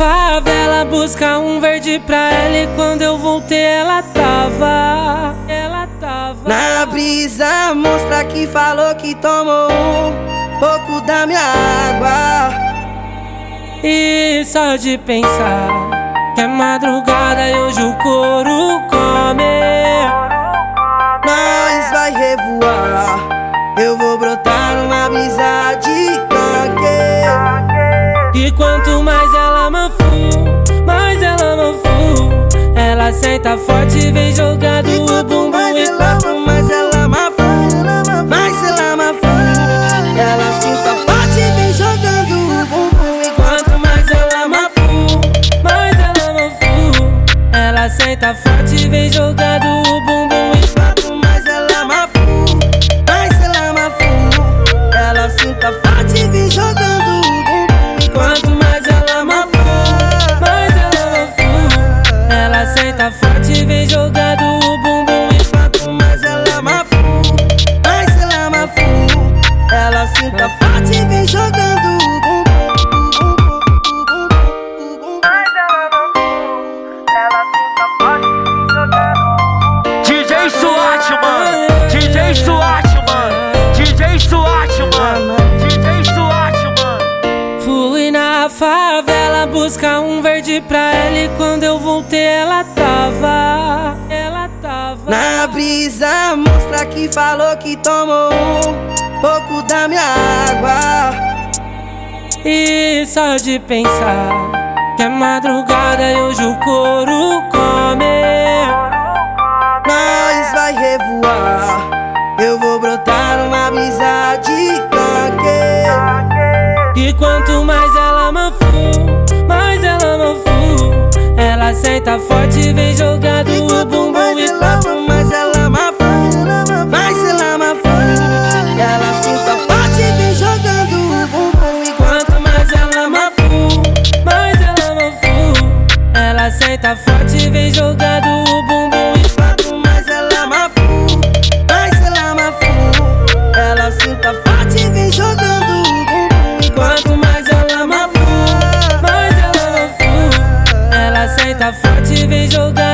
favela buscar um verde pra ela e quando eu voltei ela tava, ela tava. Na brisa, mostra que falou que tomou um pouco da minha água. E só de pensar que é madrugada e hoje o couro come. Nós vai revoar, eu vou brotar numa brisa de canque E quanto mais Ela senta forte e vem jogando o bumbum mais e ela mais ela mafu Mais ela mafu Ela sinta forte e vem jogando o bumbum. E Quanto mais ela mafu, mais ela mafu Ela senta forte e vem jogando forte e vem jogando o bumbum DJ SWAT, mano. DJ SWAT, mano. DJ SWAT, mano. DJ SWAT, mano. Fui na favela buscar um verde pra ela e quando eu voltei ela tava, ela tava Na brisa, mostra que falou que tomou um pouco da minha água. E só de pensar que é madrugada e hoje o couro come Nós vai revoar, eu vou brotar numa brisa de E quanto mais ela mafu, mais ela mafu Ela senta forte e vem jogando E o bumbum e ela forte vem jogando o bumbum Quanto mais ela mafu Mais ela mafu Ela sinta forte e vem jogando o bumbum E Quanto mais ela mafu, mais ela mafu Ela senta forte e vem jogando